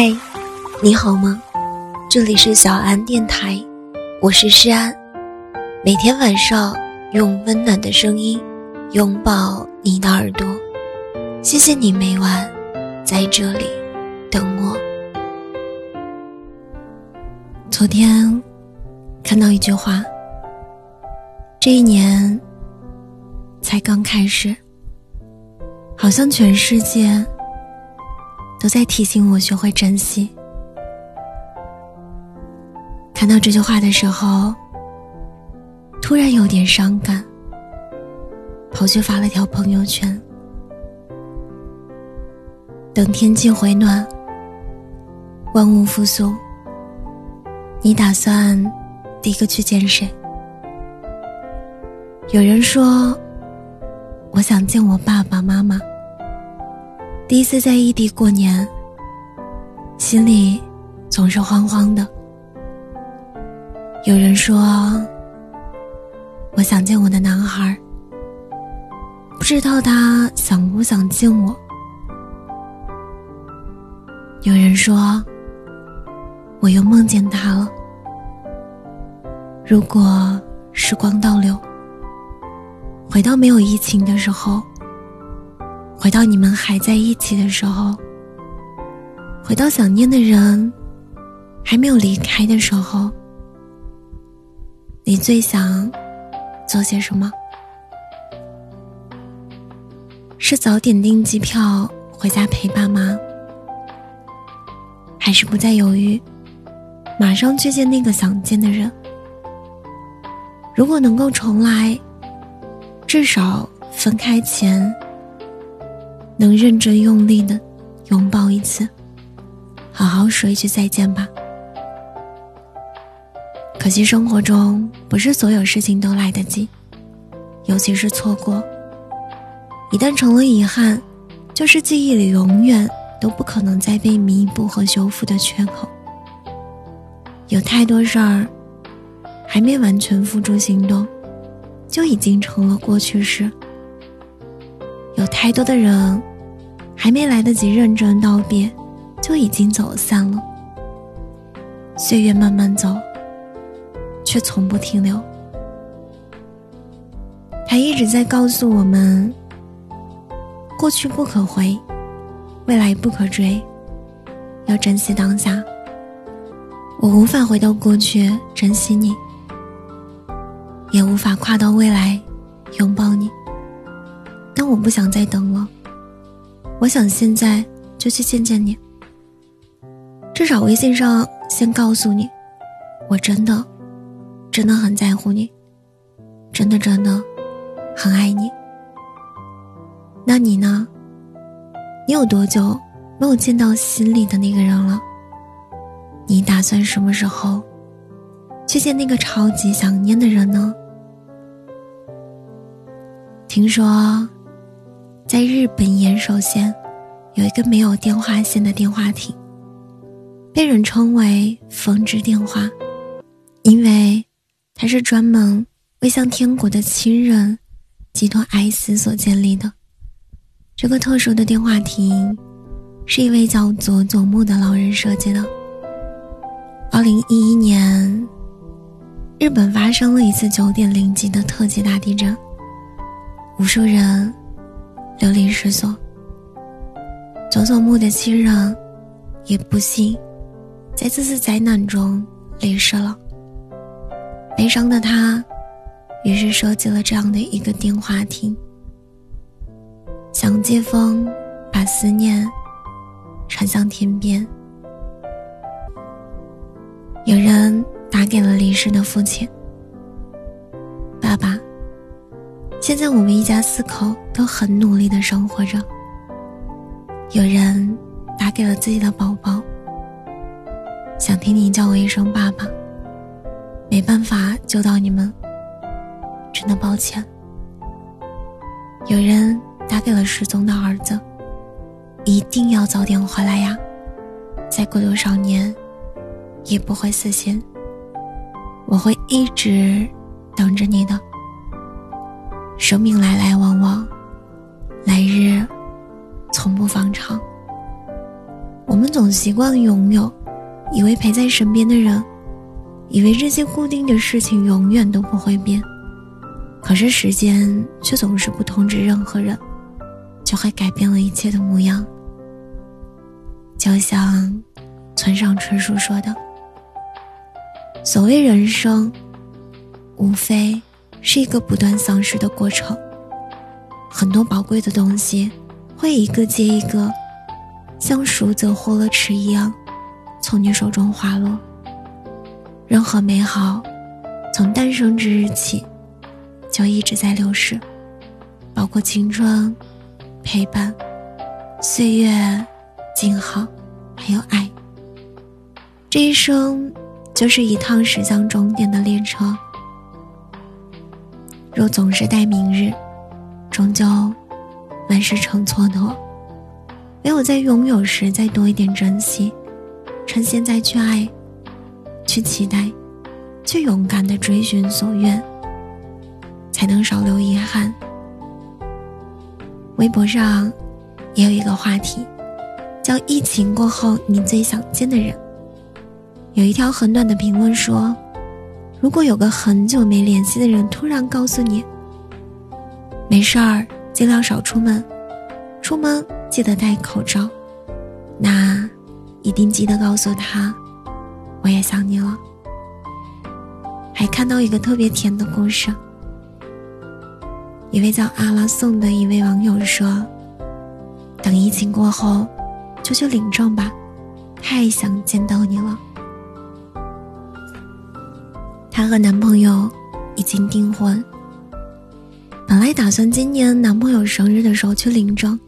嗨，你好吗？这里是小安电台，我是诗安。每天晚上用温暖的声音拥抱你的耳朵，谢谢你每晚在这里等我。昨天看到一句话：这一年才刚开始，好像全世界。都在提醒我学会珍惜。看到这句话的时候，突然有点伤感，跑去发了条朋友圈。等天气回暖，万物复苏，你打算第一个去见谁？有人说，我想见我爸爸妈妈。第一次在异地过年，心里总是慌慌的。有人说，我想见我的男孩，不知道他想不想见我。有人说，我又梦见他了。如果时光倒流，回到没有疫情的时候。回到你们还在一起的时候，回到想念的人还没有离开的时候，你最想做些什么？是早点订机票回家陪爸妈，还是不再犹豫，马上去见那个想见的人？如果能够重来，至少分开前。能认真用力的拥抱一次，好好说一句再见吧。可惜生活中不是所有事情都来得及，尤其是错过，一旦成了遗憾，就是记忆里永远都不可能再被弥补和修复的缺口。有太多事儿还没完全付诸行动，就已经成了过去式。有太多的人。还没来得及认真道别，就已经走散了。岁月慢慢走，却从不停留。他一直在告诉我们：过去不可回，未来不可追，要珍惜当下。我无法回到过去珍惜你，也无法跨到未来拥抱你，但我不想再等了。我想现在就去见见你，至少微信上先告诉你，我真的，真的很在乎你，真的真的，很爱你。那你呢？你有多久没有见到心里的那个人了？你打算什么时候去见那个超级想念的人呢？听说。在日本首先，有一个没有电话线的电话亭，被人称为“风之电话”，因为它是专门为向天国的亲人寄托哀思所建立的。这个特殊的电话亭，是一位叫佐佐木的老人设计的。二零一一年，日本发生了一次九点零级的特级大地震，无数人。流离失所，佐佐木的亲人也不幸在这次灾难中离世了。悲伤的他，于是设计了这样的一个电话亭，想借风把思念传向天边。有人打给了离世的父亲，爸爸。现在我们一家四口都很努力的生活着。有人打给了自己的宝宝，想听你叫我一声爸爸。没办法救到你们，真的抱歉。有人打给了失踪的儿子，一定要早点回来呀！再过多少年，也不会死心。我会一直等着你的。生命来来往往，来日从不方长。我们总。习惯拥有，以为陪在身边的人，以为这些固定的事情永远都不会变。可是时间却总是不通知任何人，就会改变了一切的模样。就像村上春树说的：“所谓人生，无非是一个不断丧失的过程。很多宝贵的东西，会一个接一个，像熟则豁了齿一样，从你手中滑落。任何美好，从诞生之日起。”就一直在流逝，包括青春、陪伴、岁月、静好，还有爱。这一生就是一趟驶向终点的列车。若总是待明日，终究万事成蹉跎。唯有在拥有时再多一点珍惜，趁现在去爱，去期待，去勇敢的追寻所愿。才能少留遗憾。微博上也有一个话题，叫“疫情过后你最想见的人”。有一条很短的评论说：“如果有个很久没联系的人突然告诉你，没事儿，尽量少出门，出门记得戴口罩，那一定记得告诉他，我也想你了。”还看到一个特别甜的故事。一位叫阿拉颂的一位网友说：“等疫情过后，就去领证吧，太想见到你了。”她和男朋友已经订婚，本来打算今年男朋友生日的时候去领证，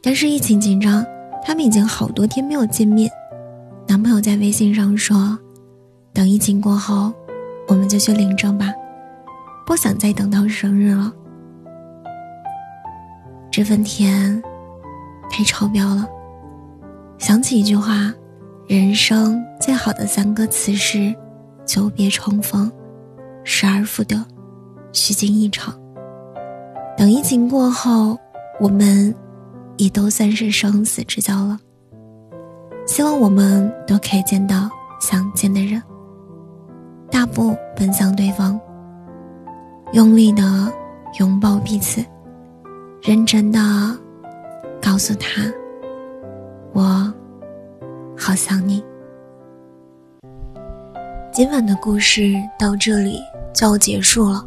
但是疫情紧张，他们已经好多天没有见面。男朋友在微信上说：“等疫情过后，我们就去领证吧，不想再等到生日了。”这份甜，太超标了。想起一句话：“人生最好的三个词是久别重逢、失而复得、虚惊一场。”等疫情过后，我们也都算是生死之交了。希望我们都可以见到想见的人，大步奔向对方，用力的拥抱彼此。认真的告诉他：“我好想你。”今晚的故事到这里就要结束了。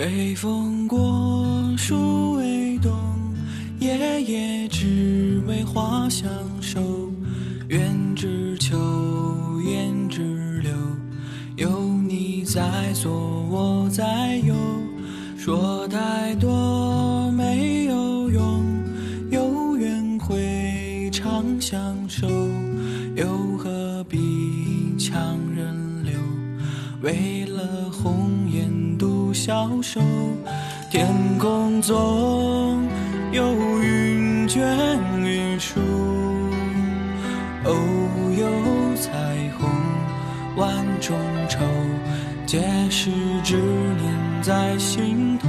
微风过，树微动。夜夜只为花相守，愿只求言只留，有你在左，我在右。说太多没有用，有缘会长相守，又何必强人留？为消瘦，天空总。有云卷云舒，偶，有彩虹万种愁，皆是执念在心头。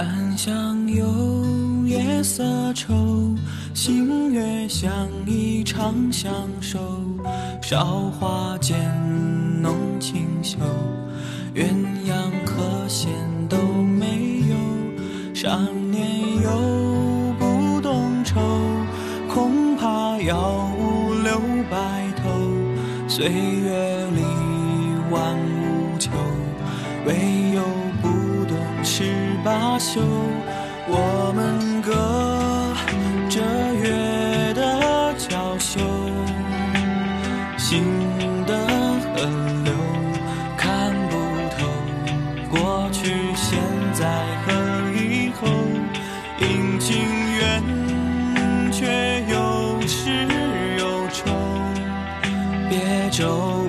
暗香有，夜色愁，星月相依长相守。韶华渐浓清秀，鸳鸯和弦都没有。少年又不懂愁，恐怕要五留白头。岁月里万物求，唯有不懂十罢休。我们隔着月的娇羞，心的河流看不透，过去、现在和以后，阴晴圆缺有始有终，别皱